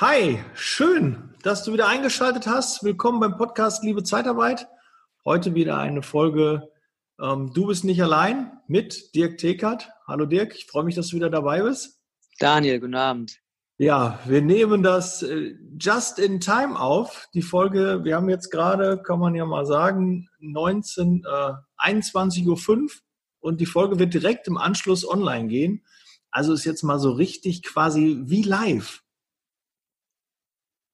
Hi, schön, dass du wieder eingeschaltet hast. Willkommen beim Podcast Liebe Zeitarbeit. Heute wieder eine Folge ähm, Du bist nicht allein mit Dirk Tekert. Hallo Dirk, ich freue mich, dass du wieder dabei bist. Daniel, guten Abend. Ja, wir nehmen das äh, just in time auf. Die Folge, wir haben jetzt gerade, kann man ja mal sagen, 19, äh, 21.05 Uhr und die Folge wird direkt im Anschluss online gehen. Also ist jetzt mal so richtig quasi wie live.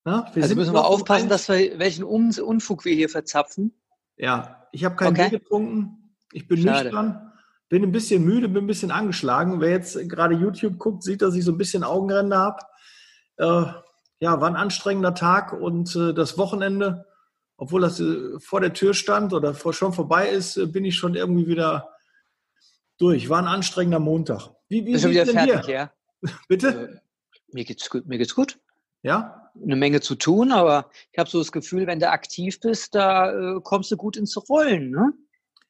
Ja, wir also müssen wir aufpassen, dass wir welchen Unfug wir hier verzapfen. Ja, ich habe keinen okay. Bier getrunken. Ich bin Schade. nüchtern, bin ein bisschen müde, bin ein bisschen angeschlagen. Wer jetzt gerade YouTube guckt, sieht, dass ich so ein bisschen Augenränder habe. Äh, ja, war ein anstrengender Tag und äh, das Wochenende, obwohl das äh, vor der Tür stand oder vor, schon vorbei ist, äh, bin ich schon irgendwie wieder durch. War ein anstrengender Montag. Wie, wie ist wieder fertig, dir? ja? Bitte? Äh, mir geht's gut. Mir geht's gut. Ja? Eine Menge zu tun, aber ich habe so das Gefühl, wenn du aktiv bist, da äh, kommst du gut ins Rollen. Ne?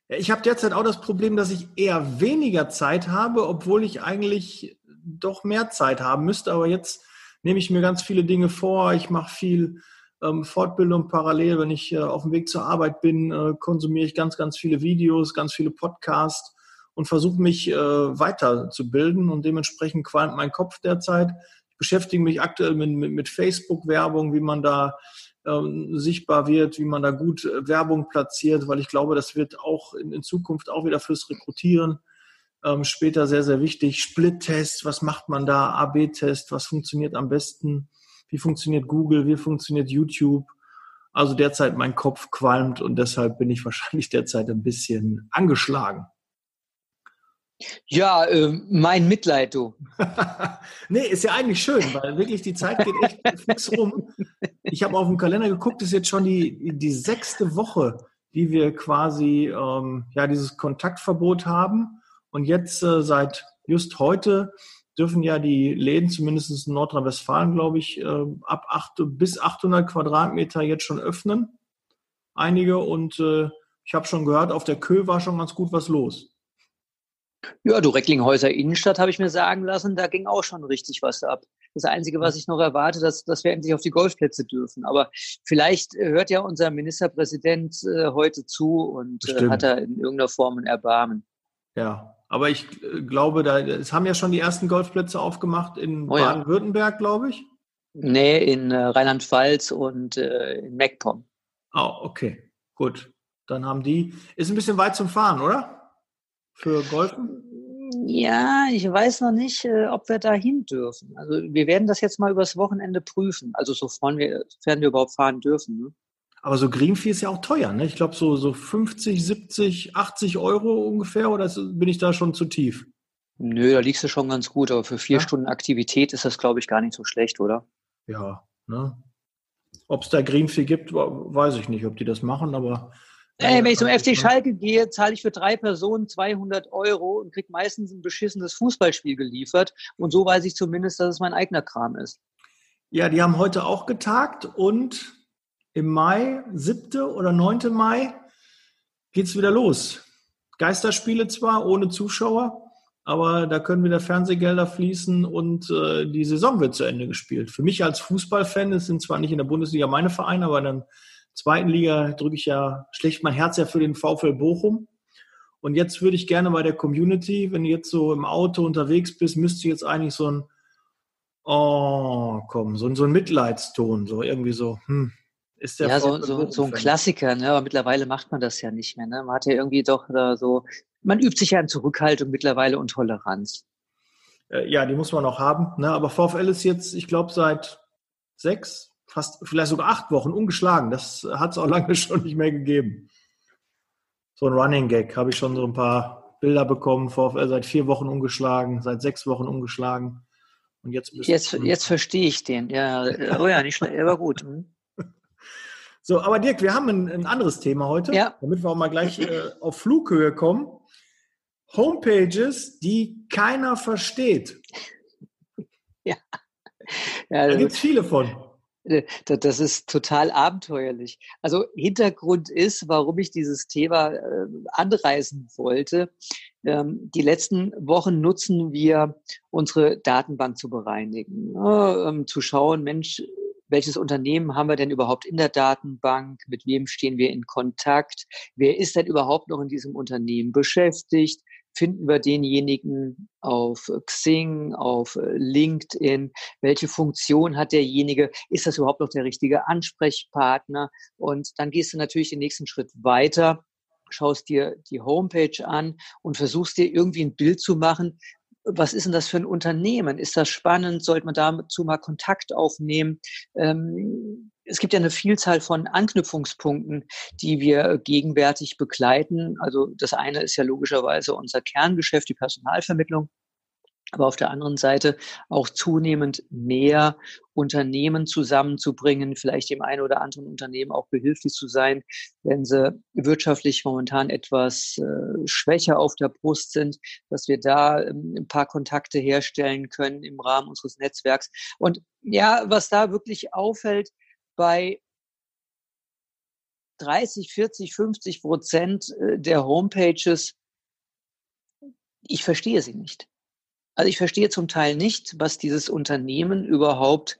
Ich habe derzeit auch das Problem, dass ich eher weniger Zeit habe, obwohl ich eigentlich doch mehr Zeit haben müsste. Aber jetzt nehme ich mir ganz viele Dinge vor. Ich mache viel ähm, Fortbildung parallel. Wenn ich äh, auf dem Weg zur Arbeit bin, äh, konsumiere ich ganz, ganz viele Videos, ganz viele Podcasts und versuche mich äh, weiterzubilden. Und dementsprechend qualmt mein Kopf derzeit beschäftige mich aktuell mit, mit, mit Facebook-Werbung, wie man da ähm, sichtbar wird, wie man da gut äh, Werbung platziert, weil ich glaube, das wird auch in, in Zukunft auch wieder fürs Rekrutieren ähm, später sehr, sehr wichtig. Split-Test, was macht man da? AB-Test, was funktioniert am besten? Wie funktioniert Google? Wie funktioniert YouTube? Also derzeit mein Kopf qualmt und deshalb bin ich wahrscheinlich derzeit ein bisschen angeschlagen. Ja, äh, mein Mitleid, du. nee, ist ja eigentlich schön, weil wirklich die Zeit geht echt fix rum. Ich habe auf dem Kalender geguckt, ist jetzt schon die, die sechste Woche, die wir quasi ähm, ja dieses Kontaktverbot haben. Und jetzt äh, seit just heute dürfen ja die Läden, zumindest in Nordrhein-Westfalen, glaube ich, äh, ab 8 bis 800 Quadratmeter jetzt schon öffnen. Einige. Und äh, ich habe schon gehört, auf der Kö war schon ganz gut was los. Ja, du Recklinghäuser Innenstadt habe ich mir sagen lassen, da ging auch schon richtig was ab. Das Einzige, was ich noch erwarte, dass, dass wir endlich auf die Golfplätze dürfen. Aber vielleicht hört ja unser Ministerpräsident äh, heute zu und äh, hat er in irgendeiner Form ein Erbarmen. Ja, aber ich äh, glaube, da, es haben ja schon die ersten Golfplätze aufgemacht in oh, Baden-Württemberg, glaube ich. Nee, in äh, Rheinland-Pfalz und äh, in MacPom. Oh, okay, gut. Dann haben die, ist ein bisschen weit zum Fahren, oder? Für Golfen? Ja, ich weiß noch nicht, äh, ob wir dahin dürfen. Also wir werden das jetzt mal übers Wochenende prüfen. Also sofern wir, sofern wir überhaupt fahren dürfen. Ne? Aber so Greenfee ist ja auch teuer, ne? Ich glaube so, so 50, 70, 80 Euro ungefähr oder bin ich da schon zu tief? Nö, da liegst du schon ganz gut, aber für vier ja? Stunden Aktivität ist das, glaube ich, gar nicht so schlecht, oder? Ja, ne? Ob es da Greenfee gibt, weiß ich nicht, ob die das machen, aber Ey, wenn ich zum FC Schalke gehe, zahle ich für drei Personen 200 Euro und kriege meistens ein beschissenes Fußballspiel geliefert. Und so weiß ich zumindest, dass es mein eigener Kram ist. Ja, die haben heute auch getagt und im Mai, 7. oder 9. Mai, geht's wieder los. Geisterspiele zwar, ohne Zuschauer, aber da können wieder Fernsehgelder fließen und äh, die Saison wird zu Ende gespielt. Für mich als Fußballfan, es sind zwar nicht in der Bundesliga meine Vereine, aber dann zweiten Liga drücke ich ja, schlägt mein Herz ja für den VfL Bochum. Und jetzt würde ich gerne bei der Community, wenn du jetzt so im Auto unterwegs bist, müsste jetzt eigentlich so ein Oh, komm, so, so ein Mitleidston, so irgendwie so, hm, ist der Ja, so, so, so ein Klassiker, ne? aber mittlerweile macht man das ja nicht mehr. Ne? Man hat ja irgendwie doch da so, man übt sich ja in Zurückhaltung mittlerweile und Toleranz. Äh, ja, die muss man auch haben. Ne? Aber VfL ist jetzt, ich glaube, seit sechs, fast vielleicht sogar acht Wochen ungeschlagen. Das hat es auch lange schon nicht mehr gegeben. So ein Running Gag habe ich schon so ein paar Bilder bekommen. VfL seit vier Wochen ungeschlagen, seit sechs Wochen ungeschlagen. Und jetzt jetzt, jetzt verstehe ich den. Ja, oh ja, nicht schnell, aber gut. Hm. So, aber Dirk, wir haben ein, ein anderes Thema heute, ja. damit wir auch mal gleich äh, auf Flughöhe kommen. Homepages, die keiner versteht. Ja. ja da gibt es viele von. Äh, das ist total abenteuerlich. Also Hintergrund ist, warum ich dieses Thema äh, anreißen wollte. Ähm, die letzten Wochen nutzen wir, unsere Datenbank zu bereinigen, ne? ähm, zu schauen, Mensch, welches Unternehmen haben wir denn überhaupt in der Datenbank, mit wem stehen wir in Kontakt, wer ist denn überhaupt noch in diesem Unternehmen beschäftigt, finden wir denjenigen auf Xing, auf LinkedIn, welche Funktion hat derjenige, ist das überhaupt noch der richtige Ansprechpartner und dann gehst du natürlich den nächsten Schritt weiter schaust dir die Homepage an und versuchst dir irgendwie ein Bild zu machen, was ist denn das für ein Unternehmen? Ist das spannend? Sollte man dazu mal Kontakt aufnehmen? Ähm, es gibt ja eine Vielzahl von Anknüpfungspunkten, die wir gegenwärtig begleiten. Also das eine ist ja logischerweise unser Kerngeschäft, die Personalvermittlung aber auf der anderen Seite auch zunehmend mehr Unternehmen zusammenzubringen, vielleicht dem einen oder anderen Unternehmen auch behilflich zu sein, wenn sie wirtschaftlich momentan etwas äh, schwächer auf der Brust sind, dass wir da ähm, ein paar Kontakte herstellen können im Rahmen unseres Netzwerks. Und ja, was da wirklich auffällt bei 30, 40, 50 Prozent äh, der Homepages, ich verstehe sie nicht. Also ich verstehe zum Teil nicht, was dieses Unternehmen überhaupt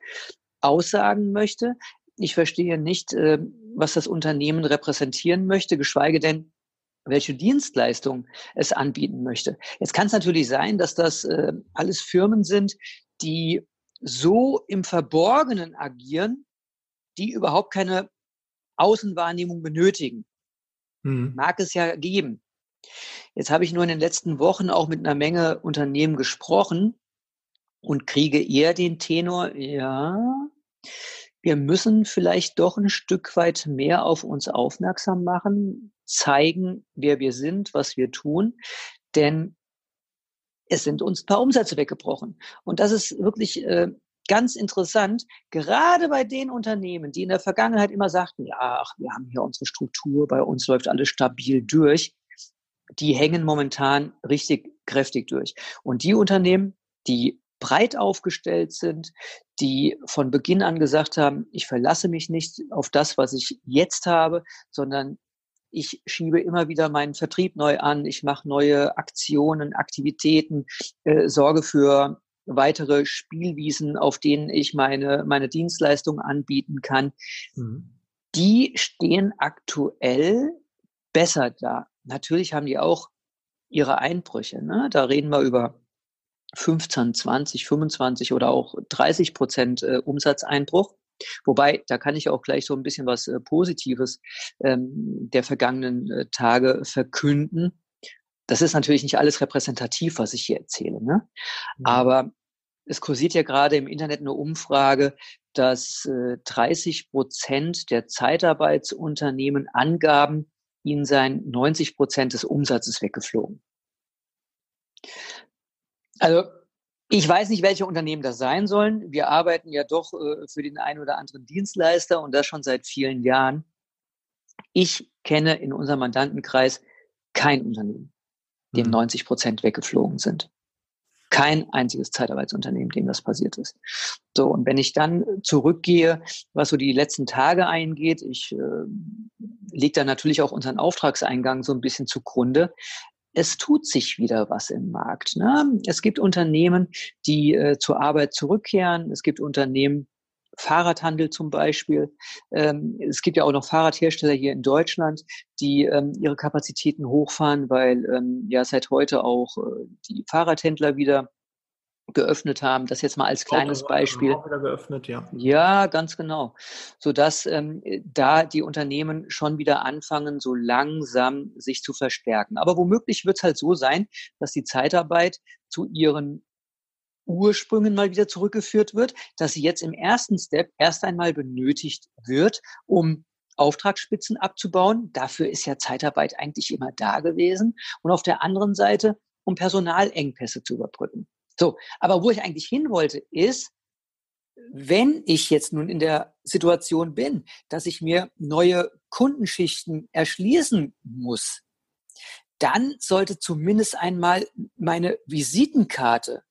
aussagen möchte. Ich verstehe nicht, äh, was das Unternehmen repräsentieren möchte, geschweige denn, welche Dienstleistung es anbieten möchte. Jetzt kann es natürlich sein, dass das äh, alles Firmen sind, die so im Verborgenen agieren, die überhaupt keine Außenwahrnehmung benötigen. Mhm. Mag es ja geben. Jetzt habe ich nur in den letzten Wochen auch mit einer Menge Unternehmen gesprochen und kriege eher den Tenor, ja, wir müssen vielleicht doch ein Stück weit mehr auf uns aufmerksam machen, zeigen, wer wir sind, was wir tun, denn es sind uns ein paar Umsätze weggebrochen. Und das ist wirklich äh, ganz interessant, gerade bei den Unternehmen, die in der Vergangenheit immer sagten, ja, ach, wir haben hier unsere Struktur, bei uns läuft alles stabil durch die hängen momentan richtig kräftig durch. Und die Unternehmen, die breit aufgestellt sind, die von Beginn an gesagt haben, ich verlasse mich nicht auf das, was ich jetzt habe, sondern ich schiebe immer wieder meinen Vertrieb neu an, ich mache neue Aktionen, Aktivitäten, äh, sorge für weitere Spielwiesen, auf denen ich meine, meine Dienstleistung anbieten kann. Mhm. Die stehen aktuell besser da natürlich haben die auch ihre Einbrüche. Ne? Da reden wir über 15, 20, 25 oder auch 30 Prozent äh, Umsatzeinbruch. Wobei, da kann ich auch gleich so ein bisschen was äh, Positives ähm, der vergangenen äh, Tage verkünden. Das ist natürlich nicht alles repräsentativ, was ich hier erzähle. Ne? Mhm. Aber es kursiert ja gerade im Internet eine Umfrage, dass äh, 30 Prozent der Zeitarbeitsunternehmen angaben, ihnen seien 90 Prozent des Umsatzes weggeflogen. Also ich weiß nicht, welche Unternehmen das sein sollen. Wir arbeiten ja doch äh, für den einen oder anderen Dienstleister und das schon seit vielen Jahren. Ich kenne in unserem Mandantenkreis kein Unternehmen, dem 90 mhm. Prozent weggeflogen sind. Kein einziges Zeitarbeitsunternehmen, dem das passiert ist. So, und wenn ich dann zurückgehe, was so die letzten Tage eingeht, ich äh, lege da natürlich auch unseren Auftragseingang so ein bisschen zugrunde. Es tut sich wieder was im Markt. Ne? Es gibt Unternehmen, die äh, zur Arbeit zurückkehren. Es gibt Unternehmen, Fahrradhandel zum Beispiel. Ähm, es gibt ja auch noch Fahrradhersteller hier in Deutschland, die ähm, ihre Kapazitäten hochfahren, weil ähm, ja seit heute auch äh, die Fahrradhändler wieder geöffnet haben. Das jetzt mal als kleines auch, Beispiel. Auch wieder geöffnet, ja. Ja, ganz genau. Sodass ähm, da die Unternehmen schon wieder anfangen, so langsam sich zu verstärken. Aber womöglich wird es halt so sein, dass die Zeitarbeit zu ihren Ursprüngen mal wieder zurückgeführt wird, dass sie jetzt im ersten Step erst einmal benötigt wird, um Auftragsspitzen abzubauen. Dafür ist ja Zeitarbeit eigentlich immer da gewesen. Und auf der anderen Seite, um Personalengpässe zu überbrücken. So, aber wo ich eigentlich hin wollte, ist, wenn ich jetzt nun in der Situation bin, dass ich mir neue Kundenschichten erschließen muss, dann sollte zumindest einmal meine Visitenkarte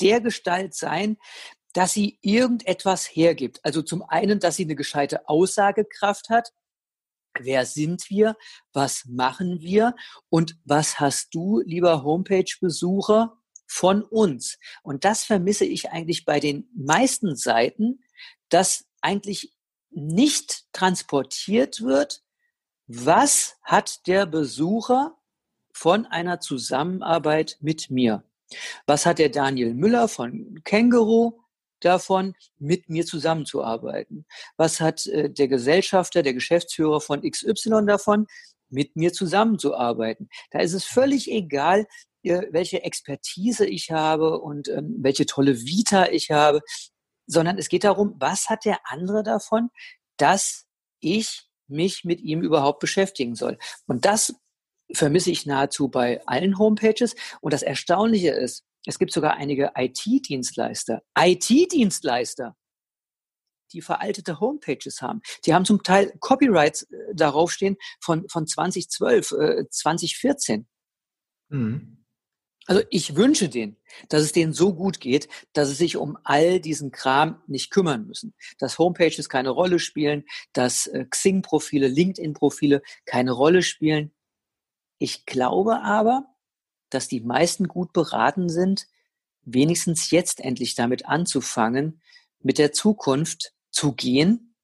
der Gestalt sein, dass sie irgendetwas hergibt. Also zum einen, dass sie eine gescheite Aussagekraft hat, Wer sind wir? Was machen wir? Und was hast du, lieber Homepage-Besucher, von uns? Und das vermisse ich eigentlich bei den meisten Seiten, dass eigentlich nicht transportiert wird, was hat der Besucher von einer Zusammenarbeit mit mir? Was hat der Daniel Müller von Känguru davon, mit mir zusammenzuarbeiten? Was hat äh, der Gesellschafter, der Geschäftsführer von XY davon, mit mir zusammenzuarbeiten? Da ist es völlig egal, äh, welche Expertise ich habe und ähm, welche tolle Vita ich habe, sondern es geht darum, was hat der andere davon, dass ich mich mit ihm überhaupt beschäftigen soll. Und das vermisse ich nahezu bei allen Homepages. Und das Erstaunliche ist, es gibt sogar einige IT-Dienstleister, IT-Dienstleister, die veraltete Homepages haben. Die haben zum Teil Copyrights äh, darauf stehen von, von 2012, äh, 2014. Mhm. Also ich wünsche denen, dass es denen so gut geht, dass sie sich um all diesen Kram nicht kümmern müssen. Dass Homepages keine Rolle spielen, dass äh, Xing-Profile, LinkedIn-Profile keine Rolle spielen. Ich glaube aber, dass die meisten gut beraten sind, wenigstens jetzt endlich damit anzufangen, mit der Zukunft zu gehen.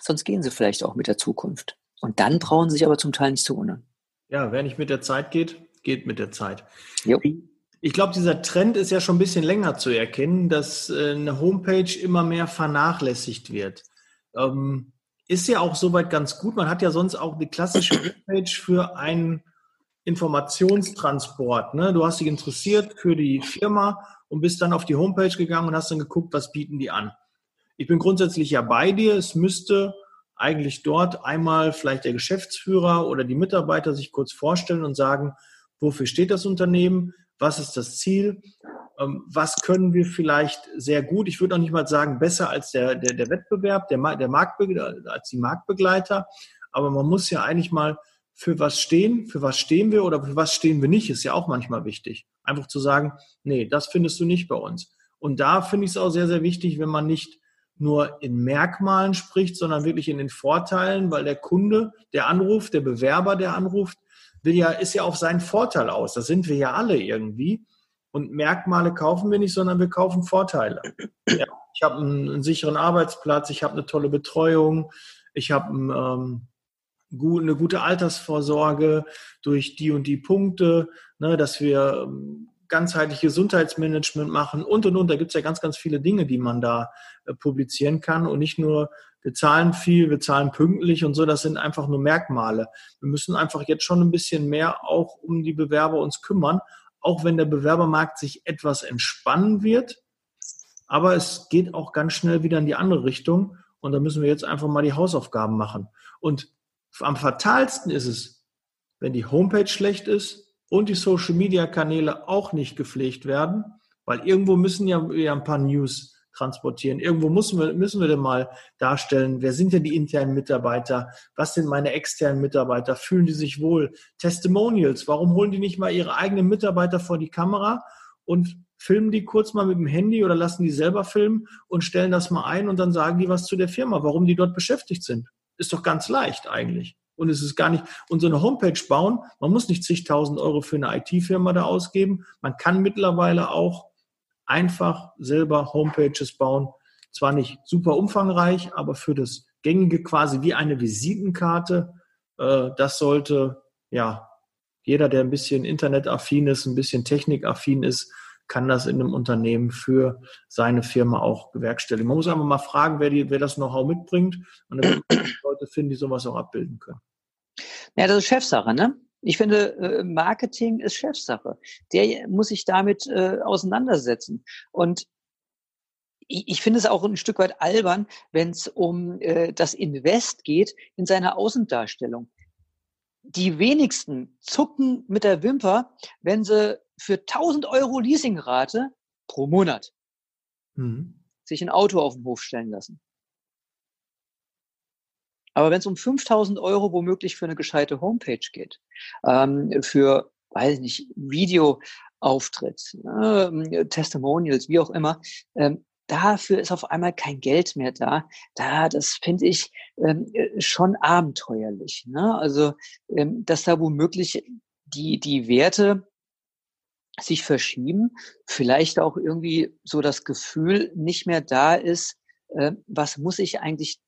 Sonst gehen sie vielleicht auch mit der Zukunft. Und dann brauchen sie sich aber zum Teil nicht zu wundern. Ja, wer nicht mit der Zeit geht, geht mit der Zeit. Jo. Ich glaube, dieser Trend ist ja schon ein bisschen länger zu erkennen, dass äh, eine Homepage immer mehr vernachlässigt wird. Ähm, ist ja auch soweit ganz gut. Man hat ja sonst auch die klassische Homepage für einen Informationstransport. Ne? Du hast dich interessiert für die Firma und bist dann auf die Homepage gegangen und hast dann geguckt, was bieten die an. Ich bin grundsätzlich ja bei dir. Es müsste eigentlich dort einmal vielleicht der Geschäftsführer oder die Mitarbeiter sich kurz vorstellen und sagen, wofür steht das Unternehmen, was ist das Ziel, was können wir vielleicht sehr gut, ich würde auch nicht mal sagen besser als der, der, der Wettbewerb, der, der Marktbe als die Marktbegleiter, aber man muss ja eigentlich mal für was stehen, für was stehen wir oder für was stehen wir nicht, ist ja auch manchmal wichtig. Einfach zu sagen, nee, das findest du nicht bei uns. Und da finde ich es auch sehr, sehr wichtig, wenn man nicht nur in Merkmalen spricht, sondern wirklich in den Vorteilen, weil der Kunde, der anruft, der Bewerber, der anruft, will ja, ist ja auf seinen Vorteil aus. Das sind wir ja alle irgendwie. Und Merkmale kaufen wir nicht, sondern wir kaufen Vorteile. Ja, ich habe einen, einen, sicheren Arbeitsplatz, ich habe eine tolle Betreuung, ich habe ähm, gut, eine gute Altersvorsorge durch die und die Punkte, ne, dass wir ähm, ganzheitlich Gesundheitsmanagement machen und und und. Da gibt es ja ganz, ganz viele Dinge, die man da äh, publizieren kann und nicht nur wir zahlen viel, wir zahlen pünktlich und so, das sind einfach nur Merkmale. Wir müssen einfach jetzt schon ein bisschen mehr auch um die Bewerber uns kümmern, auch wenn der Bewerbermarkt sich etwas entspannen wird. Aber es geht auch ganz schnell wieder in die andere Richtung und da müssen wir jetzt einfach mal die Hausaufgaben machen. Und am fatalsten ist es, wenn die Homepage schlecht ist und die Social-Media-Kanäle auch nicht gepflegt werden, weil irgendwo müssen ja, ja ein paar News transportieren. Irgendwo müssen wir, müssen wir denn mal darstellen, wer sind denn die internen Mitarbeiter? Was sind meine externen Mitarbeiter? Fühlen die sich wohl? Testimonials. Warum holen die nicht mal ihre eigenen Mitarbeiter vor die Kamera und filmen die kurz mal mit dem Handy oder lassen die selber filmen und stellen das mal ein und dann sagen die was zu der Firma, warum die dort beschäftigt sind. Ist doch ganz leicht eigentlich. Und es ist gar nicht, und so eine Homepage bauen, man muss nicht zigtausend Euro für eine IT-Firma da ausgeben. Man kann mittlerweile auch einfach selber Homepages bauen. Zwar nicht super umfangreich, aber für das gängige quasi wie eine Visitenkarte. Äh, das sollte, ja, jeder, der ein bisschen internetaffin ist, ein bisschen technikaffin ist, kann das in einem Unternehmen für seine Firma auch bewerkstelligen. Man muss einfach mal fragen, wer, die, wer das Know-how mitbringt und dann Leute finden, die sowas auch abbilden können. Ja, das ist Chefsache, ne? Ich finde, äh, Marketing ist Chefsache. Der muss sich damit äh, auseinandersetzen. Und ich finde es auch ein Stück weit albern, wenn es um äh, das Invest geht in seiner Außendarstellung. Die wenigsten zucken mit der Wimper, wenn sie für 1000 Euro Leasingrate pro Monat mhm. sich ein Auto auf den Hof stellen lassen. Aber wenn es um 5000 Euro womöglich für eine gescheite Homepage geht, ähm, für, weiß ich nicht, Videoauftritt, äh, Testimonials, wie auch immer, ähm, dafür ist auf einmal kein Geld mehr da. Da, das finde ich ähm, äh, schon abenteuerlich. Ne? Also, ähm, dass da womöglich die, die Werte sich verschieben, vielleicht auch irgendwie so das Gefühl nicht mehr da ist, äh, was muss ich eigentlich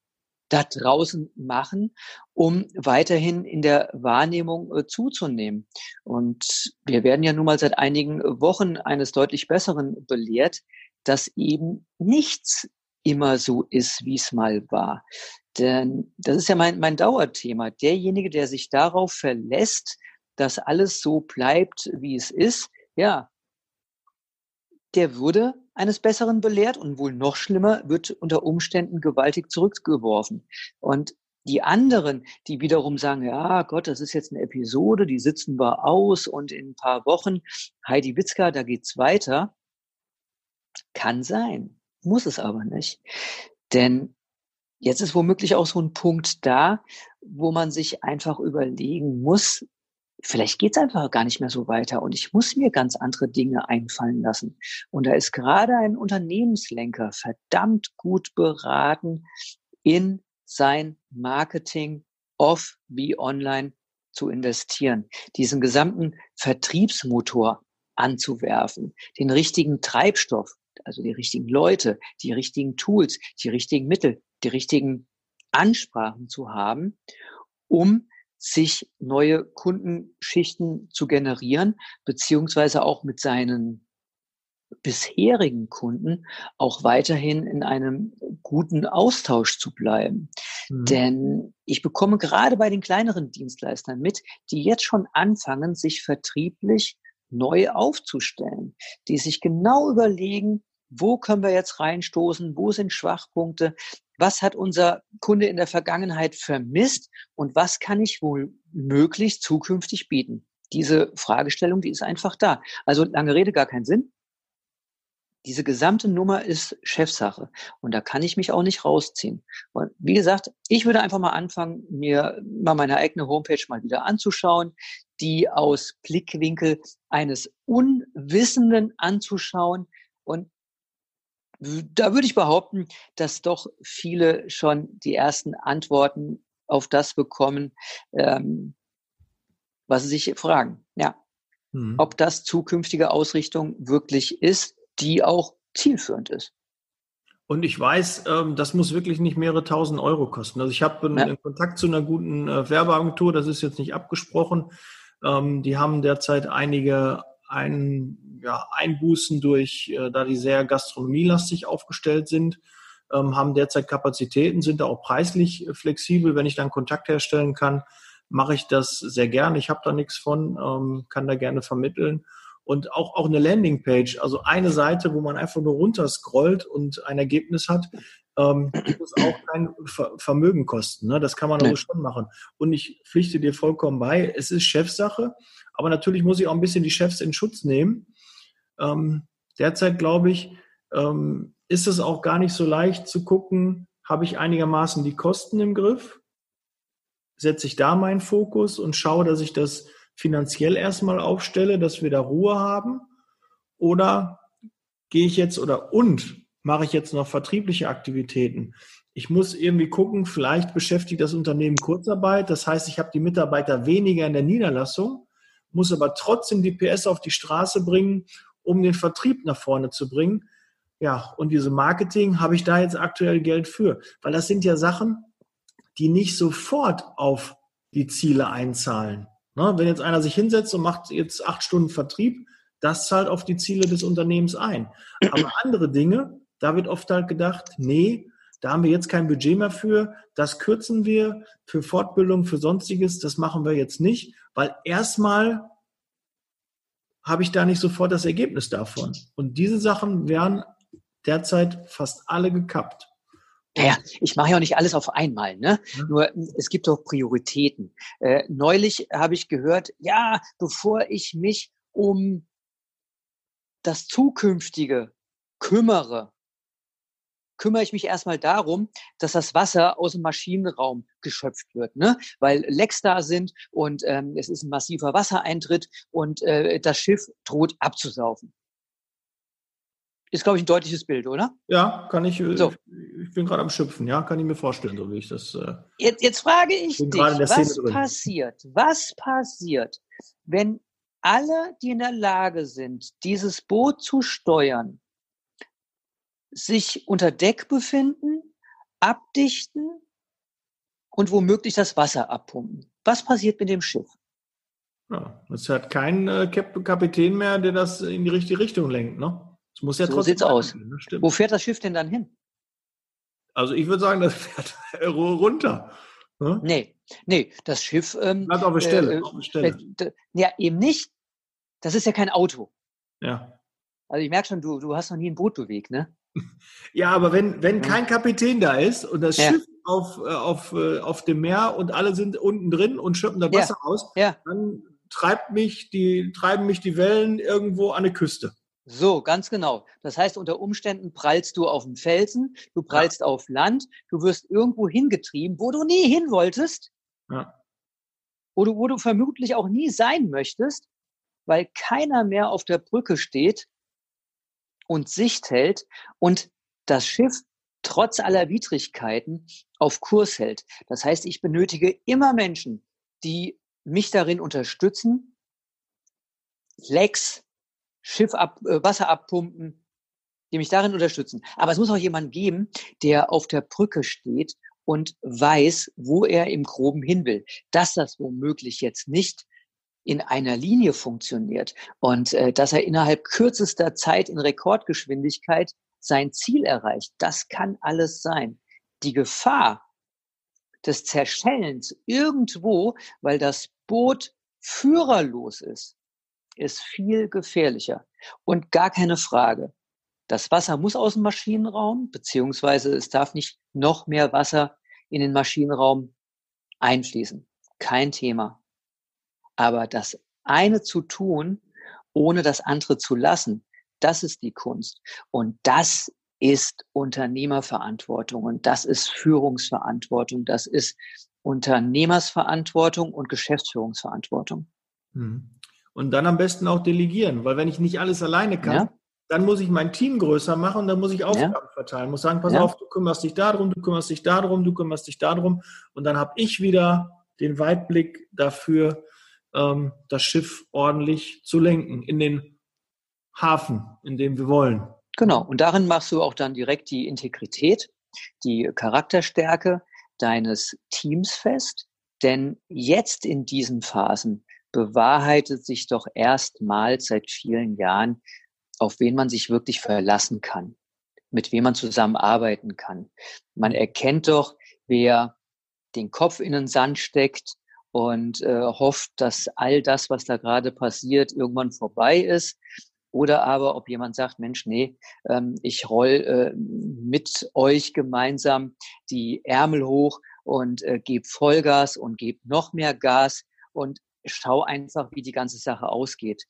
da draußen machen, um weiterhin in der Wahrnehmung äh, zuzunehmen. Und wir werden ja nun mal seit einigen Wochen eines deutlich Besseren belehrt, dass eben nichts immer so ist, wie es mal war. Denn das ist ja mein, mein Dauerthema. Derjenige, der sich darauf verlässt, dass alles so bleibt, wie es ist, ja, der würde eines Besseren belehrt und wohl noch schlimmer, wird unter Umständen gewaltig zurückgeworfen. Und die anderen, die wiederum sagen, ja Gott, das ist jetzt eine Episode, die sitzen wir aus und in ein paar Wochen, Heidi Witzka, da geht's weiter. Kann sein, muss es aber nicht. Denn jetzt ist womöglich auch so ein Punkt da, wo man sich einfach überlegen muss, vielleicht geht's einfach gar nicht mehr so weiter und ich muss mir ganz andere Dinge einfallen lassen. Und da ist gerade ein Unternehmenslenker verdammt gut beraten, in sein Marketing off wie online zu investieren, diesen gesamten Vertriebsmotor anzuwerfen, den richtigen Treibstoff, also die richtigen Leute, die richtigen Tools, die richtigen Mittel, die richtigen Ansprachen zu haben, um sich neue Kundenschichten zu generieren, beziehungsweise auch mit seinen bisherigen Kunden auch weiterhin in einem guten Austausch zu bleiben. Mhm. Denn ich bekomme gerade bei den kleineren Dienstleistern mit, die jetzt schon anfangen, sich vertrieblich neu aufzustellen, die sich genau überlegen, wo können wir jetzt reinstoßen, wo sind Schwachpunkte, was hat unser Kunde in der Vergangenheit vermisst und was kann ich wohl möglichst zukünftig bieten? Diese Fragestellung, die ist einfach da. Also lange Rede, gar keinen Sinn. Diese gesamte Nummer ist Chefsache und da kann ich mich auch nicht rausziehen. Und wie gesagt, ich würde einfach mal anfangen, mir mal meine eigene Homepage mal wieder anzuschauen, die aus Blickwinkel eines Unwissenden anzuschauen und da würde ich behaupten, dass doch viele schon die ersten Antworten auf das bekommen, ähm, was sie sich fragen. Ja. Mhm. Ob das zukünftige Ausrichtung wirklich ist, die auch zielführend ist. Und ich weiß, ähm, das muss wirklich nicht mehrere tausend Euro kosten. Also ich habe einen ja. Kontakt zu einer guten äh, Werbeagentur, das ist jetzt nicht abgesprochen. Ähm, die haben derzeit einige ein, ja, Einbußen durch, äh, da die sehr gastronomielastig aufgestellt sind, ähm, haben derzeit Kapazitäten, sind da auch preislich flexibel. Wenn ich dann Kontakt herstellen kann, mache ich das sehr gerne. Ich habe da nichts von, ähm, kann da gerne vermitteln. Und auch, auch eine Landingpage, also eine Seite, wo man einfach nur runterscrollt und ein Ergebnis hat, ähm, muss auch kein Ver Vermögen kosten. Ne? Das kann man nee. aber schon machen. Und ich pflichte dir vollkommen bei, es ist Chefsache. Aber natürlich muss ich auch ein bisschen die Chefs in Schutz nehmen. Ähm, derzeit glaube ich, ähm, ist es auch gar nicht so leicht zu gucken, habe ich einigermaßen die Kosten im Griff? Setze ich da meinen Fokus und schaue, dass ich das finanziell erstmal aufstelle, dass wir da Ruhe haben? Oder gehe ich jetzt oder und mache ich jetzt noch vertriebliche Aktivitäten? Ich muss irgendwie gucken, vielleicht beschäftigt das Unternehmen Kurzarbeit. Das heißt, ich habe die Mitarbeiter weniger in der Niederlassung muss aber trotzdem die PS auf die Straße bringen, um den Vertrieb nach vorne zu bringen. Ja, und diese Marketing habe ich da jetzt aktuell Geld für, weil das sind ja Sachen, die nicht sofort auf die Ziele einzahlen. Ne? Wenn jetzt einer sich hinsetzt und macht jetzt acht Stunden Vertrieb, das zahlt auf die Ziele des Unternehmens ein. Aber andere Dinge, da wird oft halt gedacht, nee, da haben wir jetzt kein Budget mehr für, das kürzen wir für Fortbildung, für sonstiges, das machen wir jetzt nicht, weil erstmal habe ich da nicht sofort das Ergebnis davon. Und diese Sachen werden derzeit fast alle gekappt. Naja, ich mache ja auch nicht alles auf einmal, ne? Ja. Nur es gibt doch Prioritäten. Äh, neulich habe ich gehört, ja, bevor ich mich um das Zukünftige kümmere, kümmere ich mich erstmal darum, dass das Wasser aus dem Maschinenraum geschöpft wird, ne? weil Lecks da sind und ähm, es ist ein massiver Wassereintritt und äh, das Schiff droht abzusaufen. Ist, glaube ich, ein deutliches Bild, oder? Ja, kann ich. Äh, so. Ich bin gerade am Schöpfen, ja, kann ich mir vorstellen, so wie ich das. Äh, jetzt, jetzt frage ich dich, was passiert? Was passiert, wenn alle, die in der Lage sind, dieses Boot zu steuern, sich unter Deck befinden, abdichten und womöglich das Wasser abpumpen? Was passiert mit dem Schiff? Ja, es hat keinen äh, Kapitän mehr, der das in die richtige Richtung lenkt, ne? Es muss ja so sieht's aus. Ne? Wo fährt das Schiff denn dann hin? Also ich würde sagen, das fährt runter. Ne? Nee, nee, das Schiff. Ähm, Bleibt auf der Stelle. Äh, auf der Stelle. Äh, ja, eben nicht. Das ist ja kein Auto. Ja. Also ich merke schon, du, du hast noch nie ein Boot bewegt, ne? Ja, aber wenn, wenn kein Kapitän da ist und das ja. Schiff auf, äh, auf, äh, auf dem Meer und alle sind unten drin und schöpfen da Wasser ja. aus, ja. dann treibt mich die, treiben mich die Wellen irgendwo an der Küste. So, ganz genau. Das heißt, unter Umständen prallst du auf dem Felsen, du prallst ja. auf Land, du wirst irgendwo hingetrieben, wo du nie hin wolltest. Ja. Du, wo du vermutlich auch nie sein möchtest, weil keiner mehr auf der Brücke steht und Sicht hält und das Schiff trotz aller Widrigkeiten auf Kurs hält. Das heißt, ich benötige immer Menschen, die mich darin unterstützen, Lecks, Schiff ab, äh, Wasser abpumpen, die mich darin unterstützen. Aber es muss auch jemand geben, der auf der Brücke steht und weiß, wo er im Groben hin will. Dass das womöglich jetzt nicht in einer Linie funktioniert und äh, dass er innerhalb kürzester Zeit in Rekordgeschwindigkeit sein Ziel erreicht, das kann alles sein. Die Gefahr des Zerschellens irgendwo, weil das Boot führerlos ist, ist viel gefährlicher. Und gar keine Frage. Das Wasser muss aus dem Maschinenraum, beziehungsweise es darf nicht noch mehr Wasser in den Maschinenraum einfließen. Kein Thema. Aber das eine zu tun, ohne das andere zu lassen, das ist die Kunst. Und das ist Unternehmerverantwortung und das ist Führungsverantwortung, das ist Unternehmersverantwortung und Geschäftsführungsverantwortung. Mhm. Und dann am besten auch delegieren, weil wenn ich nicht alles alleine kann, ja. dann muss ich mein Team größer machen und dann muss ich Aufgaben ja. verteilen. Muss sagen, pass ja. auf, du kümmerst dich darum, du kümmerst dich darum, du kümmerst dich darum. Und dann habe ich wieder den Weitblick dafür, ähm, das Schiff ordentlich zu lenken in den Hafen, in dem wir wollen. Genau. Und darin machst du auch dann direkt die Integrität, die Charakterstärke deines Teams fest. Denn jetzt in diesen Phasen bewahrheitet sich doch erstmals seit vielen Jahren, auf wen man sich wirklich verlassen kann, mit wem man zusammenarbeiten kann. Man erkennt doch, wer den Kopf in den Sand steckt und äh, hofft, dass all das, was da gerade passiert, irgendwann vorbei ist. Oder aber, ob jemand sagt, Mensch, nee, ähm, ich roll äh, mit euch gemeinsam die Ärmel hoch und äh, gebe Vollgas und gebe noch mehr Gas und schau einfach, wie die ganze Sache ausgeht.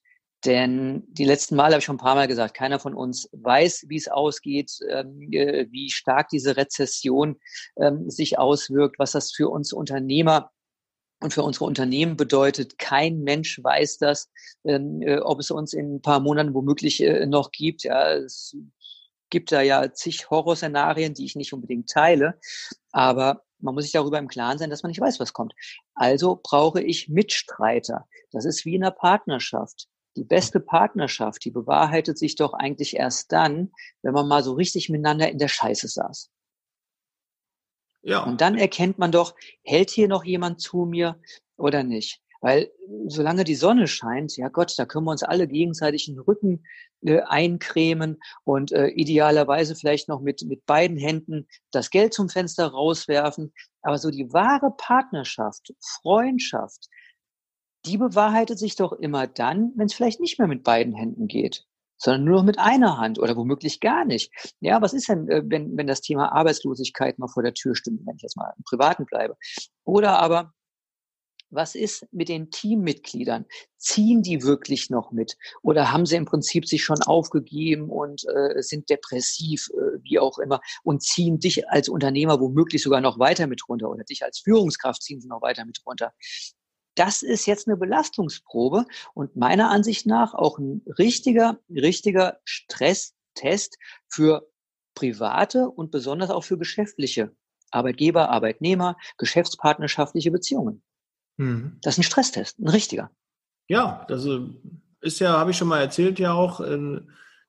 Denn die letzten Male habe ich schon ein paar Mal gesagt, keiner von uns weiß, wie es ausgeht, ähm, äh, wie stark diese Rezession ähm, sich auswirkt, was das für uns Unternehmer und für unsere Unternehmen bedeutet. Kein Mensch weiß das, ähm, äh, ob es uns in ein paar Monaten womöglich äh, noch gibt. Ja, es gibt da ja zig Horrorszenarien, die ich nicht unbedingt teile. Aber man muss sich darüber im Klaren sein, dass man nicht weiß, was kommt. Also brauche ich Mitstreiter. Das ist wie in einer Partnerschaft. Die beste Partnerschaft, die bewahrheitet sich doch eigentlich erst dann, wenn man mal so richtig miteinander in der Scheiße saß. Ja. Und dann erkennt man doch, hält hier noch jemand zu mir oder nicht? Weil solange die Sonne scheint, ja Gott, da können wir uns alle gegenseitig den Rücken äh, eincremen und äh, idealerweise vielleicht noch mit, mit beiden Händen das Geld zum Fenster rauswerfen. Aber so die wahre Partnerschaft, Freundschaft, die bewahrheitet sich doch immer dann, wenn es vielleicht nicht mehr mit beiden Händen geht, sondern nur noch mit einer Hand oder womöglich gar nicht. Ja, was ist denn, äh, wenn, wenn das Thema Arbeitslosigkeit mal vor der Tür stimmt, wenn ich jetzt mal im Privaten bleibe? Oder aber was ist mit den Teammitgliedern? Ziehen die wirklich noch mit? Oder haben sie im Prinzip sich schon aufgegeben und äh, sind depressiv, äh, wie auch immer, und ziehen dich als Unternehmer womöglich sogar noch weiter mit runter oder dich als Führungskraft ziehen sie noch weiter mit runter? Das ist jetzt eine Belastungsprobe und meiner Ansicht nach auch ein richtiger, richtiger Stress Stresstest für private und besonders auch für geschäftliche Arbeitgeber, Arbeitnehmer, geschäftspartnerschaftliche Beziehungen. Mhm. Das ist ein Stresstest, ein richtiger. Ja, das ist ja, habe ich schon mal erzählt, ja auch, äh,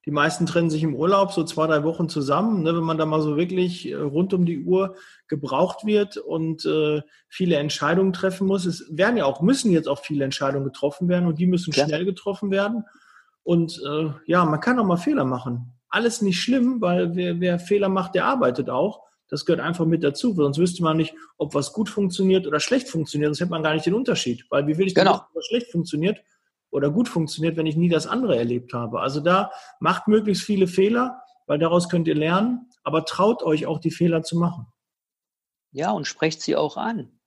die meisten trennen sich im Urlaub so zwei, drei Wochen zusammen, ne, wenn man da mal so wirklich äh, rund um die Uhr gebraucht wird und äh, viele Entscheidungen treffen muss. Es werden ja auch, müssen jetzt auch viele Entscheidungen getroffen werden und die müssen ja. schnell getroffen werden. Und äh, ja, man kann auch mal Fehler machen. Alles nicht schlimm, weil wer, wer Fehler macht, der arbeitet auch. Das gehört einfach mit dazu, sonst wüsste man nicht, ob was gut funktioniert oder schlecht funktioniert. Sonst hätte man gar nicht den Unterschied. Weil wie will ich genau. wissen, was schlecht funktioniert oder gut funktioniert, wenn ich nie das andere erlebt habe? Also da macht möglichst viele Fehler, weil daraus könnt ihr lernen, aber traut euch auch die Fehler zu machen. Ja, und sprecht sie auch an.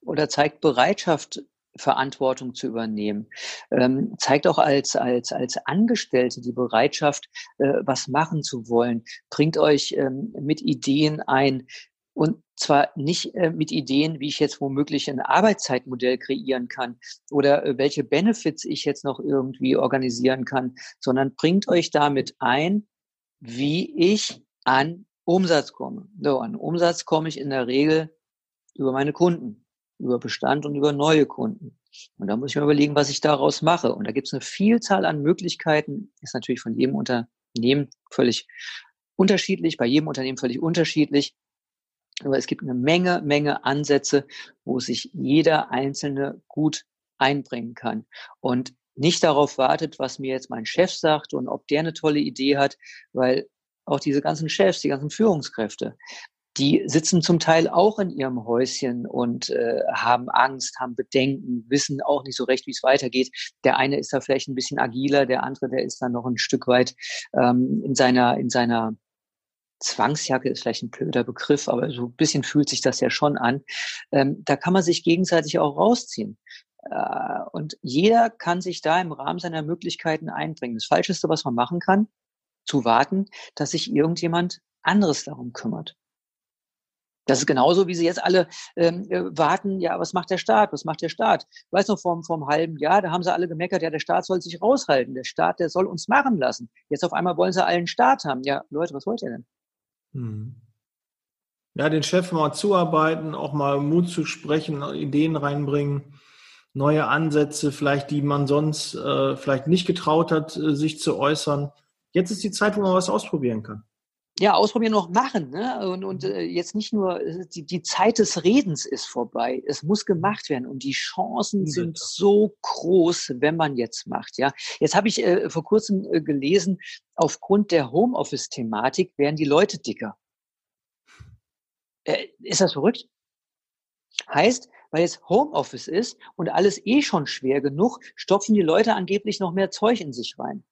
Oder zeigt Bereitschaft, Verantwortung zu übernehmen. Ähm, zeigt auch als, als, als Angestellte die Bereitschaft, äh, was machen zu wollen. Bringt euch ähm, mit Ideen ein. Und zwar nicht äh, mit Ideen, wie ich jetzt womöglich ein Arbeitszeitmodell kreieren kann oder äh, welche Benefits ich jetzt noch irgendwie organisieren kann, sondern bringt euch damit ein, wie ich an Umsatz komme. So, an Umsatz komme ich in der Regel über meine Kunden über Bestand und über neue Kunden. Und da muss ich mir überlegen, was ich daraus mache. Und da gibt es eine Vielzahl an Möglichkeiten, ist natürlich von jedem Unternehmen völlig unterschiedlich, bei jedem Unternehmen völlig unterschiedlich. Aber es gibt eine Menge, Menge Ansätze, wo sich jeder Einzelne gut einbringen kann. Und nicht darauf wartet, was mir jetzt mein Chef sagt und ob der eine tolle Idee hat, weil auch diese ganzen Chefs, die ganzen Führungskräfte, die sitzen zum Teil auch in ihrem Häuschen und äh, haben Angst, haben Bedenken, wissen auch nicht so recht, wie es weitergeht. Der eine ist da vielleicht ein bisschen agiler, der andere, der ist dann noch ein Stück weit ähm, in seiner in seiner Zwangsjacke ist vielleicht ein blöder Begriff, aber so ein bisschen fühlt sich das ja schon an. Ähm, da kann man sich gegenseitig auch rausziehen. Äh, und jeder kann sich da im Rahmen seiner Möglichkeiten einbringen. Das Falscheste, was man machen kann, zu warten, dass sich irgendjemand anderes darum kümmert. Das ist genauso, wie sie jetzt alle ähm, äh, warten, ja, was macht der Staat, was macht der Staat? Ich weiß noch, vor, vor einem halben Jahr, da haben sie alle gemeckert, ja, der Staat soll sich raushalten, der Staat, der soll uns machen lassen. Jetzt auf einmal wollen sie allen Staat haben. Ja, Leute, was wollt ihr denn? Hm. Ja, den Chef mal zuarbeiten, auch mal Mut zu sprechen, Ideen reinbringen, neue Ansätze, vielleicht die man sonst äh, vielleicht nicht getraut hat, äh, sich zu äußern. Jetzt ist die Zeit, wo man was ausprobieren kann ja, ausprobieren noch machen. Ne? Und, und äh, jetzt nicht nur, äh, die, die Zeit des Redens ist vorbei. Es muss gemacht werden. Und die Chancen sind so groß, wenn man jetzt macht. Ja, Jetzt habe ich äh, vor kurzem äh, gelesen, aufgrund der Homeoffice-Thematik werden die Leute dicker. Äh, ist das verrückt? Heißt, weil jetzt Homeoffice ist und alles eh schon schwer genug, stopfen die Leute angeblich noch mehr Zeug in sich rein.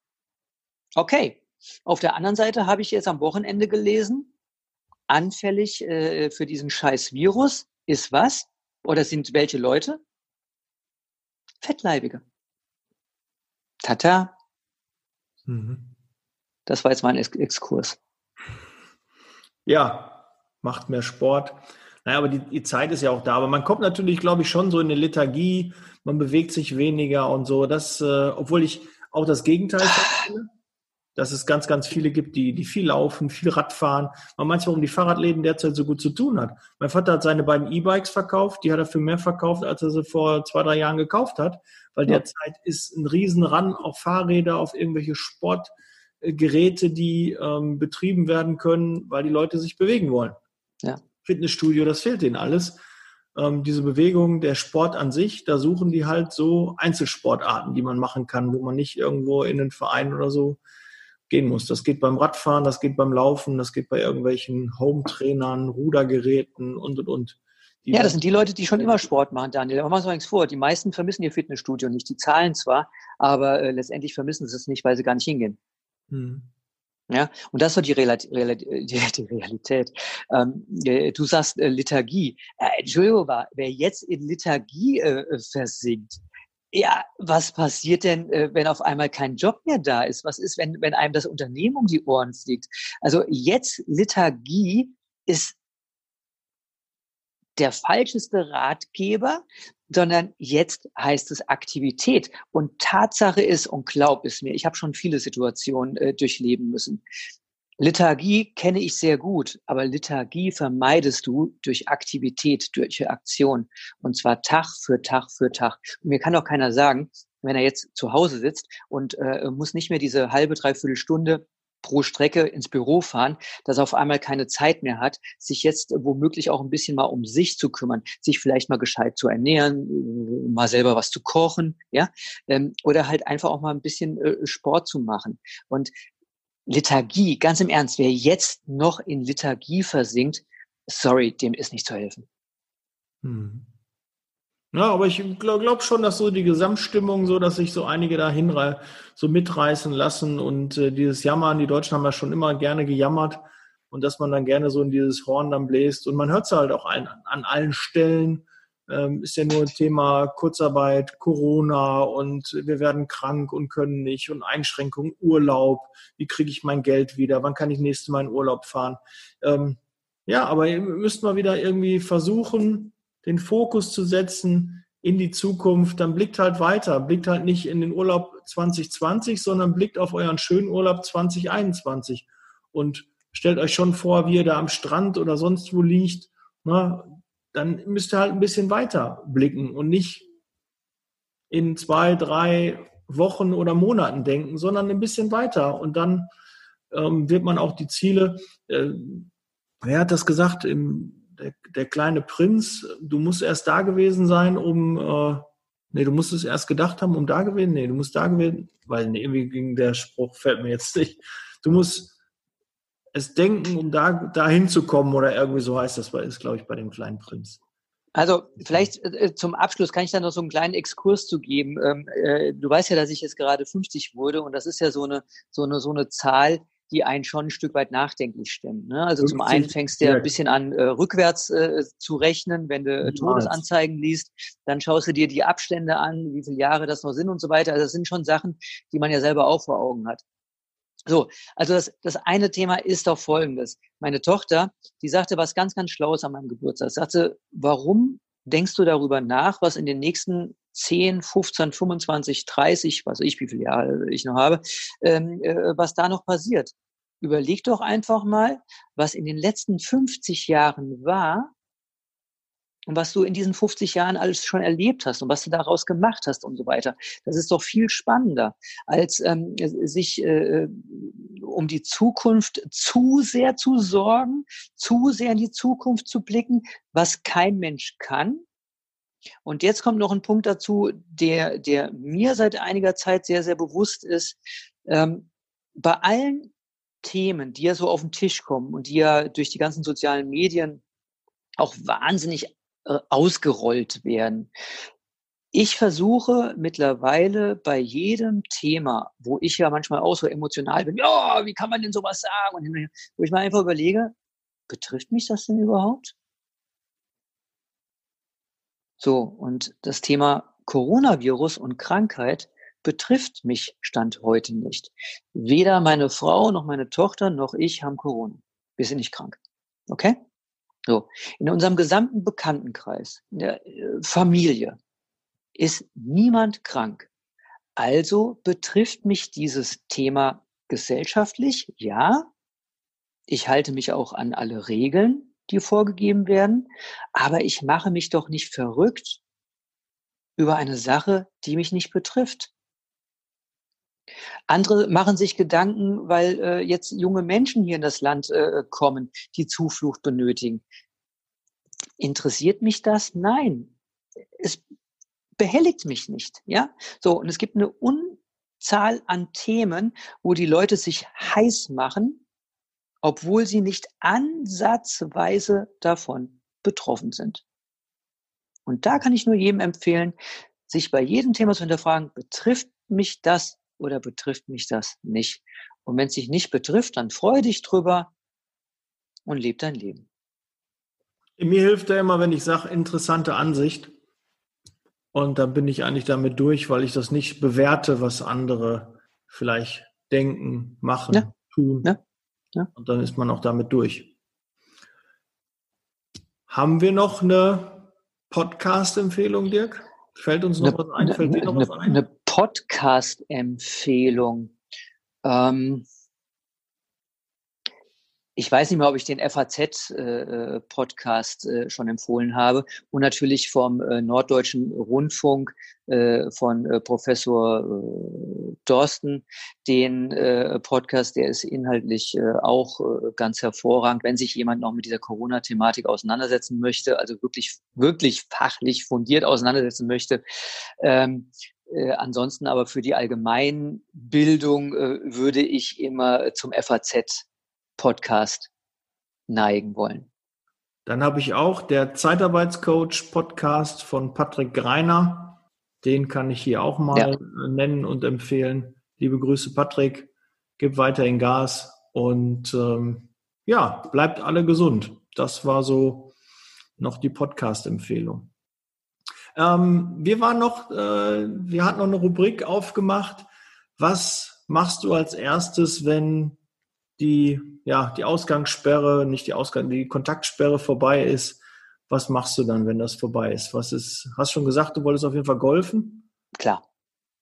Okay, auf der anderen Seite habe ich jetzt am Wochenende gelesen, anfällig äh, für diesen scheiß Virus ist was? Oder sind welche Leute? Fettleibige. Tata. Mhm. Das war jetzt mein Exkurs. Ja, macht mehr Sport. Naja, aber die, die Zeit ist ja auch da. Aber man kommt natürlich, glaube ich, schon so in eine Lethargie. Man bewegt sich weniger und so. Das, äh, obwohl ich auch das Gegenteil finde dass es ganz, ganz viele gibt, die, die viel laufen, viel Rad fahren. Man meint, warum die Fahrradläden derzeit so gut zu tun hat. Mein Vater hat seine beiden E-Bikes verkauft, die hat er für mehr verkauft, als er sie vor zwei, drei Jahren gekauft hat, weil ja. derzeit ist ein Riesenran auf Fahrräder, auf irgendwelche Sportgeräte, die ähm, betrieben werden können, weil die Leute sich bewegen wollen. Ja. Fitnessstudio, das fehlt denen alles. Ähm, diese Bewegung, der Sport an sich, da suchen die halt so Einzelsportarten, die man machen kann, wo man nicht irgendwo in den Verein oder so gehen muss. Das geht beim Radfahren, das geht beim Laufen, das geht bei irgendwelchen Home-Trainern, Rudergeräten und, und, und. ja, das sind die Leute, die schon immer Sport machen, Daniel. Aber machen wir nichts vor. Die meisten vermissen ihr Fitnessstudio nicht. Die zahlen zwar, aber äh, letztendlich vermissen sie es nicht, weil sie gar nicht hingehen. Hm. Ja, und das war die, Realität. Die Realität. Ähm, äh, du sagst äh, Liturgie. Äh, Entschuldigung, wer jetzt in Liturgie äh, versinkt, ja, was passiert denn, äh, wenn auf einmal kein Job mehr da ist? Was ist, wenn, wenn einem das Unternehmen um die Ohren fliegt? Also jetzt Liturgie ist der falscheste Ratgeber, sondern jetzt heißt es Aktivität. Und Tatsache ist, und glaub es mir, ich habe schon viele Situationen äh, durchleben müssen. Lethargie kenne ich sehr gut, aber Lethargie vermeidest du durch Aktivität, durch Aktion. Und zwar Tag für Tag für Tag. Und mir kann doch keiner sagen, wenn er jetzt zu Hause sitzt und äh, muss nicht mehr diese halbe, dreiviertel Stunde pro Strecke ins Büro fahren, dass er auf einmal keine Zeit mehr hat, sich jetzt womöglich auch ein bisschen mal um sich zu kümmern, sich vielleicht mal gescheit zu ernähren, mal selber was zu kochen, ja, ähm, oder halt einfach auch mal ein bisschen äh, Sport zu machen. Und Lethargie, ganz im Ernst, wer jetzt noch in Lethargie versinkt, sorry, dem ist nicht zu helfen. Hm. Ja, aber ich glaube glaub schon, dass so die Gesamtstimmung, so dass sich so einige da hinre so mitreißen lassen und äh, dieses Jammern, die Deutschen haben ja schon immer gerne gejammert und dass man dann gerne so in dieses Horn dann bläst und man hört es halt auch ein, an allen Stellen. Ähm, ist ja nur ein Thema Kurzarbeit, Corona und wir werden krank und können nicht und Einschränkungen, Urlaub, wie kriege ich mein Geld wieder, wann kann ich nächstes Mal in Urlaub fahren. Ähm, ja, aber ihr müsst mal wieder irgendwie versuchen, den Fokus zu setzen in die Zukunft, dann blickt halt weiter, blickt halt nicht in den Urlaub 2020, sondern blickt auf euren schönen Urlaub 2021 und stellt euch schon vor, wie ihr da am Strand oder sonst wo liegt. Na, dann müsst ihr halt ein bisschen weiter blicken und nicht in zwei, drei Wochen oder Monaten denken, sondern ein bisschen weiter. Und dann ähm, wird man auch die Ziele, äh, wer hat das gesagt, im der, der kleine Prinz, du musst erst da gewesen sein, um, äh, nee, du musst es erst gedacht haben, um da gewesen, nee, du musst da gewesen, weil nee, irgendwie ging der Spruch, fällt mir jetzt nicht. Du musst es denken, um da, da hinzukommen oder irgendwie so heißt das, ist, glaube ich, bei dem kleinen Prinz. Also vielleicht äh, zum Abschluss kann ich da noch so einen kleinen Exkurs zu geben. Ähm, äh, du weißt ja, dass ich jetzt gerade 50 wurde und das ist ja so eine so eine so eine Zahl, die einen schon ein Stück weit nachdenklich stimmen. Ne? Also zum einen fängst du ja ein bisschen an, äh, rückwärts äh, zu rechnen, wenn du äh, Todesanzeigen liest, dann schaust du dir die Abstände an, wie viele Jahre das noch sind und so weiter. Also das sind schon Sachen, die man ja selber auch vor Augen hat. So, also das, das eine Thema ist doch folgendes. Meine Tochter, die sagte was ganz, ganz Schlaues an meinem Geburtstag. Sagte, warum denkst du darüber nach, was in den nächsten 10, 15, 25, 30, was ich, wie viele Jahre ich noch habe, ähm, äh, was da noch passiert. Überleg doch einfach mal, was in den letzten 50 Jahren war und was du in diesen 50 Jahren alles schon erlebt hast und was du daraus gemacht hast und so weiter. Das ist doch viel spannender, als ähm, sich äh, um die Zukunft zu sehr zu sorgen, zu sehr in die Zukunft zu blicken, was kein Mensch kann, und jetzt kommt noch ein Punkt dazu, der, der mir seit einiger Zeit sehr, sehr bewusst ist. Ähm, bei allen Themen, die ja so auf den Tisch kommen und die ja durch die ganzen sozialen Medien auch wahnsinnig äh, ausgerollt werden. Ich versuche mittlerweile bei jedem Thema, wo ich ja manchmal auch so emotional bin, ja, wie kann man denn sowas sagen? Und wo ich mir einfach überlege, betrifft mich das denn überhaupt? So, und das Thema Coronavirus und Krankheit betrifft mich Stand heute nicht. Weder meine Frau noch meine Tochter noch ich haben Corona. Wir sind nicht krank. Okay? So, in unserem gesamten Bekanntenkreis, in der äh, Familie ist niemand krank. Also betrifft mich dieses Thema gesellschaftlich, ja. Ich halte mich auch an alle Regeln, die vorgegeben werden, aber ich mache mich doch nicht verrückt über eine Sache, die mich nicht betrifft. Andere machen sich Gedanken, weil äh, jetzt junge Menschen hier in das Land äh, kommen, die Zuflucht benötigen. Interessiert mich das? Nein. Es behelligt mich nicht, ja? So. Und es gibt eine Unzahl an Themen, wo die Leute sich heiß machen, obwohl sie nicht ansatzweise davon betroffen sind. Und da kann ich nur jedem empfehlen, sich bei jedem Thema zu hinterfragen, betrifft mich das oder betrifft mich das nicht? Und wenn es sich nicht betrifft, dann freue dich drüber und lebe dein Leben. Mir hilft da immer, wenn ich sage, interessante Ansicht. Und dann bin ich eigentlich damit durch, weil ich das nicht bewerte, was andere vielleicht denken, machen, ja. tun. Ja. Ja. Und dann ist man auch damit durch. Haben wir noch eine Podcast-Empfehlung, Dirk? Fällt uns noch eine, was ein? Fällt dir noch was ein? Eine Podcast-Empfehlung. Ähm, ich weiß nicht mehr, ob ich den FAZ-Podcast äh, äh, schon empfohlen habe und natürlich vom äh, Norddeutschen Rundfunk äh, von äh, Professor äh, Dorsten den Podcast, der ist inhaltlich auch ganz hervorragend, wenn sich jemand noch mit dieser Corona-Thematik auseinandersetzen möchte, also wirklich, wirklich fachlich fundiert auseinandersetzen möchte. Ähm, äh, ansonsten aber für die Allgemeinbildung äh, würde ich immer zum FAZ Podcast neigen wollen. Dann habe ich auch der Zeitarbeitscoach Podcast von Patrick Greiner. Den kann ich hier auch mal ja. nennen und empfehlen. Liebe Grüße, Patrick. Gib weiterhin Gas und ähm, ja, bleibt alle gesund. Das war so noch die Podcast-Empfehlung. Ähm, wir waren noch, äh, wir hatten noch eine Rubrik aufgemacht. Was machst du als erstes, wenn die, ja, die Ausgangssperre, nicht die Ausgang, die Kontaktsperre vorbei ist, was machst du dann, wenn das vorbei ist? Was ist, hast schon gesagt, du wolltest auf jeden Fall golfen? Klar.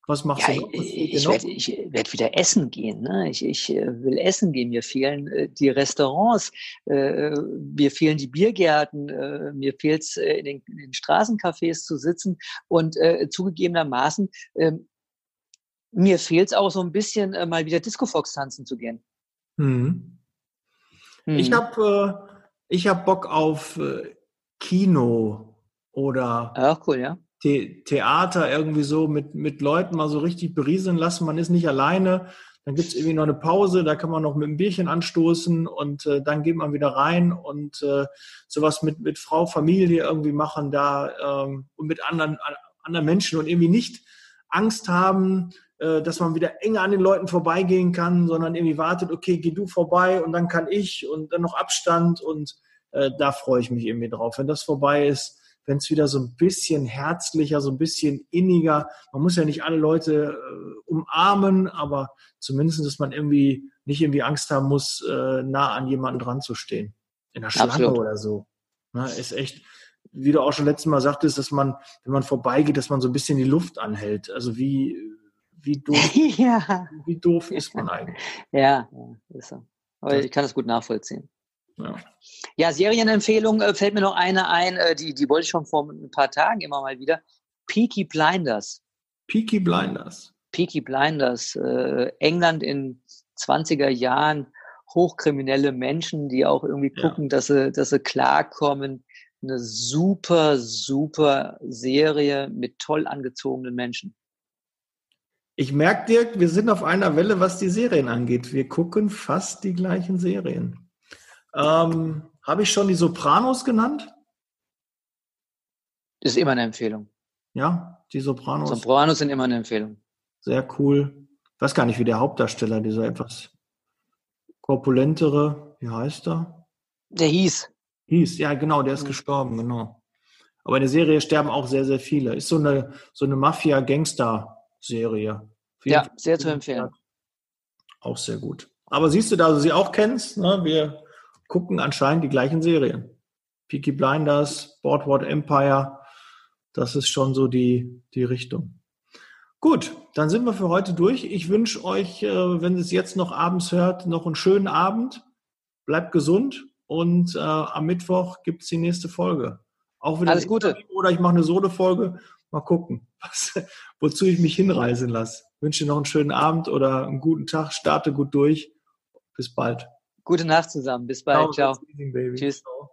Was machst ja, du noch? ich werde werd wieder essen gehen. Ne? Ich, ich äh, will essen gehen. Mir fehlen äh, die Restaurants, äh, mir fehlen die Biergärten, äh, mir fehlt es, äh, in, den, in den Straßencafés zu sitzen. Und äh, zugegebenermaßen, ähm, mir fehlt es auch so ein bisschen, mal wieder Disco Fox tanzen zu gehen. Mhm. Mhm. Ich habe äh, ich hab Bock auf äh, Kino oder Ach, cool, ja. The Theater irgendwie so mit, mit Leuten mal so richtig berieseln lassen. Man ist nicht alleine. Dann gibt es irgendwie noch eine Pause, da kann man noch mit einem Bierchen anstoßen und äh, dann geht man wieder rein und äh, sowas mit, mit Frau, Familie irgendwie machen da ähm, und mit anderen, anderen Menschen und irgendwie nicht Angst haben, äh, dass man wieder enger an den Leuten vorbeigehen kann, sondern irgendwie wartet, okay, geh du vorbei und dann kann ich und dann noch Abstand und äh, da freue ich mich irgendwie drauf. Wenn das vorbei ist, wenn es wieder so ein bisschen herzlicher, so ein bisschen inniger, man muss ja nicht alle Leute äh, umarmen, aber zumindest, dass man irgendwie nicht irgendwie Angst haben muss, äh, nah an jemanden dran zu stehen. In der Schlange Absolut. oder so. Na, ist echt, wie du auch schon letztes Mal sagtest, dass man, wenn man vorbeigeht, dass man so ein bisschen die Luft anhält. Also wie, wie doof, ja. wie doof ist man eigentlich? Ja, ja ist so. Aber ich kann das gut nachvollziehen. Ja, ja Serienempfehlung äh, fällt mir noch eine ein, äh, die, die wollte ich schon vor ein paar Tagen immer mal wieder. Peaky Blinders. Peaky Blinders. Peaky Blinders. Äh, England in 20er Jahren. Hochkriminelle Menschen, die auch irgendwie gucken, ja. dass, sie, dass sie klarkommen. Eine super, super Serie mit toll angezogenen Menschen. Ich merke dir, wir sind auf einer Welle, was die Serien angeht. Wir gucken fast die gleichen Serien. Ähm, Habe ich schon die Sopranos genannt? Ist immer eine Empfehlung. Ja, die Sopranos. Sopranos sind immer eine Empfehlung. Sehr cool. Ich weiß gar nicht, wie der Hauptdarsteller, dieser etwas korpulentere, wie heißt er? Der hieß. Hieß, ja, genau, der ist mhm. gestorben, genau. Aber in der Serie sterben auch sehr, sehr viele. Ist so eine, so eine Mafia-Gangster- Serie. Ja, sehr zu empfehlen. Auch sehr gut. Aber siehst du, da du sie auch kennst, ne, wir gucken anscheinend die gleichen Serien. Peaky Blinders, Boardwalk Empire, das ist schon so die, die Richtung. Gut, dann sind wir für heute durch. Ich wünsche euch, äh, wenn ihr es jetzt noch abends hört, noch einen schönen Abend. Bleibt gesund und äh, am Mittwoch gibt es die nächste Folge. Auch wieder Alles Gute. Oder ich mache eine Solo-Folge. Mal gucken, was, wozu ich mich hinreisen lasse. Wünsche noch einen schönen Abend oder einen guten Tag. Starte gut durch. Bis bald. Gute Nacht zusammen. Bis bald. Ciao. Ciao. Tschüss. Ciao.